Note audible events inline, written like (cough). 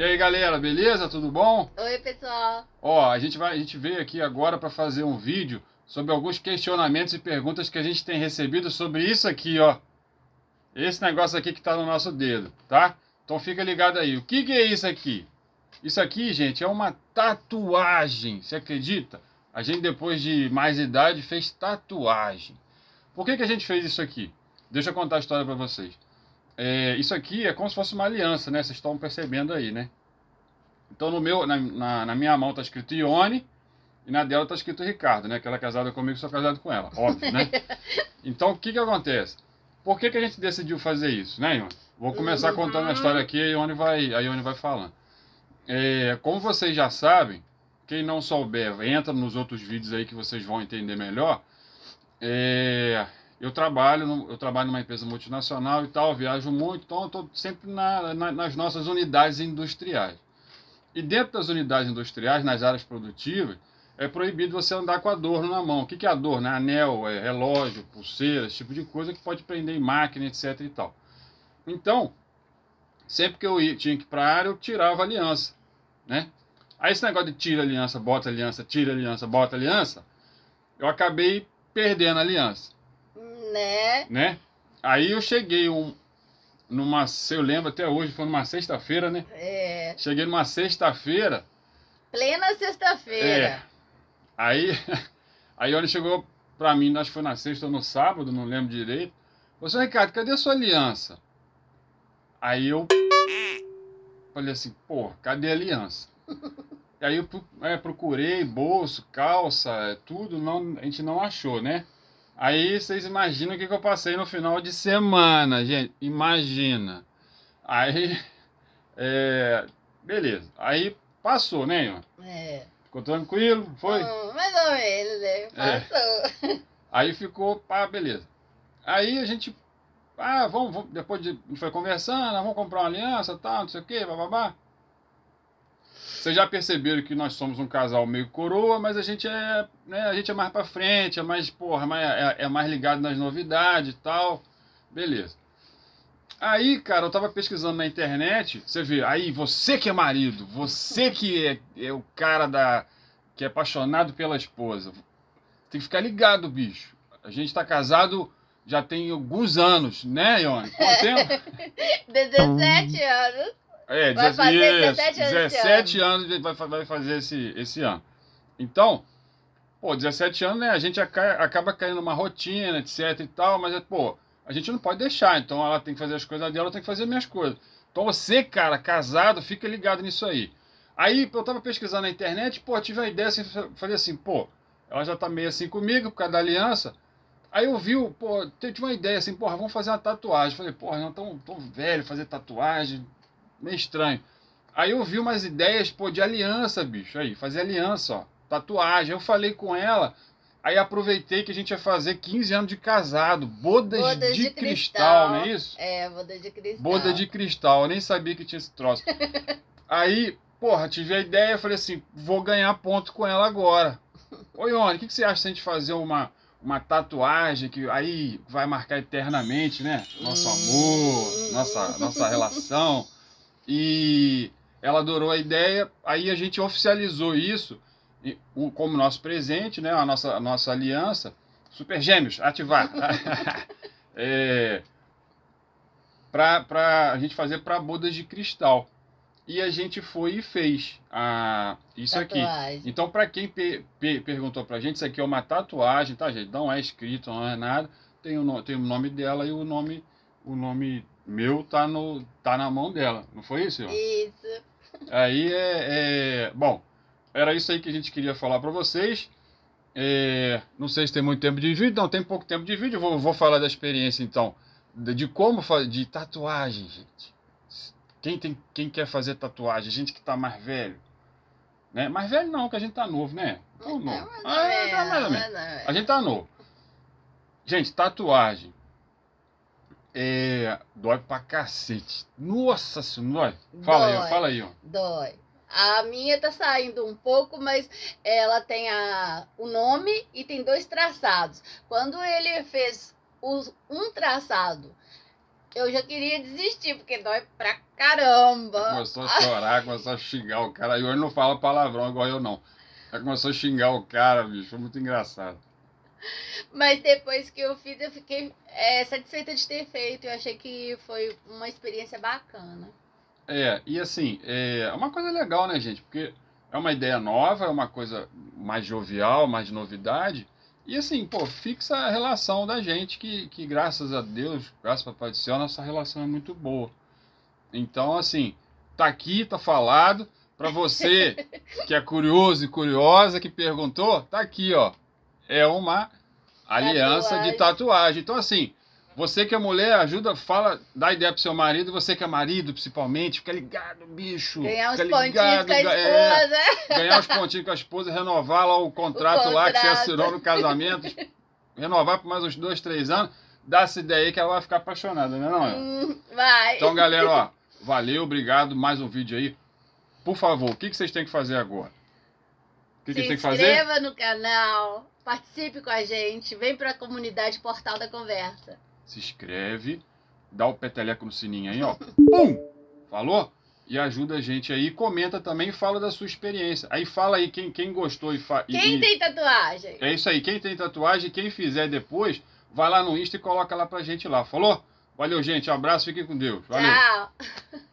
E aí galera, beleza? Tudo bom? Oi pessoal. Ó, a gente vai, a gente veio aqui agora para fazer um vídeo sobre alguns questionamentos e perguntas que a gente tem recebido sobre isso aqui, ó. Esse negócio aqui que tá no nosso dedo, tá? Então fica ligado aí. O que, que é isso aqui? Isso aqui, gente, é uma tatuagem. Você acredita? A gente depois de mais idade fez tatuagem. Por que, que a gente fez isso aqui? Deixa eu contar a história para vocês. É, isso aqui é como se fosse uma aliança, né? Vocês estão percebendo aí, né? Então no meu, na, na, na minha mão tá escrito Ione e na dela tá escrito Ricardo, né? Que ela é casada comigo, sou casado com ela, óbvio, né? (laughs) Então o que que acontece? Por que, que a gente decidiu fazer isso, né, Ione? Vou começar contando a história aqui e a Ione vai, a Ione vai falando. É, como vocês já sabem, quem não souber, entra nos outros vídeos aí que vocês vão entender melhor. É, eu trabalho, eu trabalho numa empresa multinacional e tal, viajo muito, então eu estou sempre na, na, nas nossas unidades industriais. E dentro das unidades industriais, nas áreas produtivas, é proibido você andar com adorno na mão. O que, que é adorno? É anel, é relógio, pulseira, esse tipo de coisa que pode prender em máquina, etc e tal. Então, sempre que eu ia, tinha que ir para a área, eu tirava a aliança, né? Aí esse negócio de tira aliança, bota aliança, tira aliança, bota aliança, eu acabei perdendo a aliança. Né? Né? Aí eu cheguei um, numa, eu lembro até hoje, foi numa sexta-feira, né? É. Cheguei numa sexta-feira. Plena sexta-feira. É. Aí, (laughs) aí ele chegou pra mim, acho que foi na sexta ou no sábado, não lembro direito. Você, Ricardo, cadê a sua aliança? Aí eu falei assim, pô, cadê a aliança? (laughs) E aí eu é, procurei bolso, calça, é, tudo, não, a gente não achou, né? Aí vocês imaginam o que, que eu passei no final de semana, gente. Imagina. Aí, (laughs) é, beleza. Aí passou, né, Ivan? É. Ficou tranquilo? Foi? Hum, mais ou menos, né? Passou. É. (laughs) Aí ficou, pá, beleza. Aí a gente, ah, vamos, vamos depois de, a gente foi conversando, vamos comprar uma aliança, tal, não sei o que, bababá. Vocês já perceberam que nós somos um casal meio coroa, mas a gente é, né, a gente é mais para frente, é mais, porra, é, é mais ligado nas novidades e tal. Beleza. Aí, cara, eu tava pesquisando na internet, você vê, aí você que é marido, você que é, é o cara da que é apaixonado pela esposa, tem que ficar ligado, bicho. A gente tá casado já tem alguns anos, né, Ione? Quanto tempo? (laughs) 17 anos. É, vai fazer 17 anos. 17 anos vai, vai fazer esse, esse ano. Então, pô, 17 anos, né? A gente acaba caindo numa rotina, etc e tal, mas, pô, a gente não pode deixar. Então ela tem que fazer as coisas dela, eu tenho que fazer as minhas coisas. Então você, cara, casado, fica ligado nisso aí. Aí eu tava pesquisando na internet, pô, tive a ideia assim, falei assim, pô, ela já tá meio assim comigo por causa da aliança. Aí eu vi, pô, tive uma ideia assim, porra, vamos fazer uma tatuagem. Falei, porra, não tão, tão velho fazer tatuagem, meio estranho. Aí eu vi umas ideias, pô, de aliança, bicho. Aí, fazer aliança, ó. Tatuagem. Eu falei com ela, aí aproveitei que a gente ia fazer 15 anos de casado. Bodas, bodas de, de cristal, cristal, não é isso? É, boda de cristal. Boda de cristal. Eu nem sabia que tinha esse troço. (laughs) aí, porra, tive a ideia, falei assim, vou ganhar ponto com ela agora. Oi, Ione, o que, que você acha se a gente fazer uma uma tatuagem que aí vai marcar eternamente, né? Nosso amor, nossa, nossa relação. E ela adorou a ideia, aí a gente oficializou isso como nosso presente, né? A nossa, a nossa aliança. Super Gêmeos, ativar. (laughs) é, para a gente fazer para bodas de cristal. E a gente foi e fez a, isso tatuagem. aqui. Então, para quem pe, pe, perguntou para a gente, isso aqui é uma tatuagem, tá, gente? Não é escrito, não é nada. Tem o, tem o nome dela e o nome, o nome meu tá, no, tá na mão dela, não foi isso? Isso. Aí é, é, Bom, era isso aí que a gente queria falar para vocês. É, não sei se tem muito tempo de vídeo, não tem pouco tempo de vídeo. Vou, vou falar da experiência então, de, de como fazer, de tatuagem, gente. Quem, tem, quem quer fazer tatuagem? Gente que tá mais velho. Né? Mais velho não, que a gente tá novo, né? Não, novo. Ah, tá mais ou menos. A gente tá novo. Gente, tatuagem é, dói pra cacete. Nossa senhora. Fala dói, aí, fala aí, ó. Dói. A minha tá saindo um pouco, mas ela tem a, o nome e tem dois traçados. Quando ele fez os, um traçado eu já queria desistir, porque dói pra caramba. Começou a chorar, começou a xingar o cara. E hoje não fala palavrão igual eu, não. Ela começou a xingar o cara, bicho. Foi muito engraçado. Mas depois que eu fiz, eu fiquei é, satisfeita de ter feito. Eu achei que foi uma experiência bacana. É, e assim, é uma coisa legal, né, gente? Porque é uma ideia nova, é uma coisa mais jovial, mais novidade. E assim, pô, fixa a relação da gente, que, que graças a Deus, graças a Papai do Céu, nossa relação é muito boa. Então, assim, tá aqui, tá falado. Para você (laughs) que é curioso e curiosa, que perguntou, tá aqui, ó. É uma aliança tatuagem. de tatuagem. Então, assim, você que é mulher, ajuda, fala, dá ideia pro seu marido, você que é marido, principalmente, fica ligado, bicho. Ganhar uns pontinhos ligado, com a esposa. É, (laughs) ganhar os pontinhos com a esposa, renovar lá o contrato, o contrato. lá que você assinou no casamento, renovar por mais uns dois, três anos, dá essa ideia aí que ela vai ficar apaixonada, né não é? Hum, vai. Então, galera, ó, (laughs) valeu, obrigado, mais um vídeo aí. Por favor, o que, que vocês têm que fazer agora? O que, que vocês têm que fazer? Se inscreva no canal, participe com a gente, vem para a comunidade Portal da Conversa se inscreve, dá o peteleco no sininho aí, ó. (laughs) Pum! Falou? E ajuda a gente aí. Comenta também e fala da sua experiência. Aí fala aí quem, quem gostou e fa... Quem e... tem tatuagem? É isso aí. Quem tem tatuagem, quem fizer depois, vai lá no Insta e coloca lá pra gente lá. Falou? Valeu, gente. Abraço. Fiquem com Deus. Valeu. Tchau. (laughs)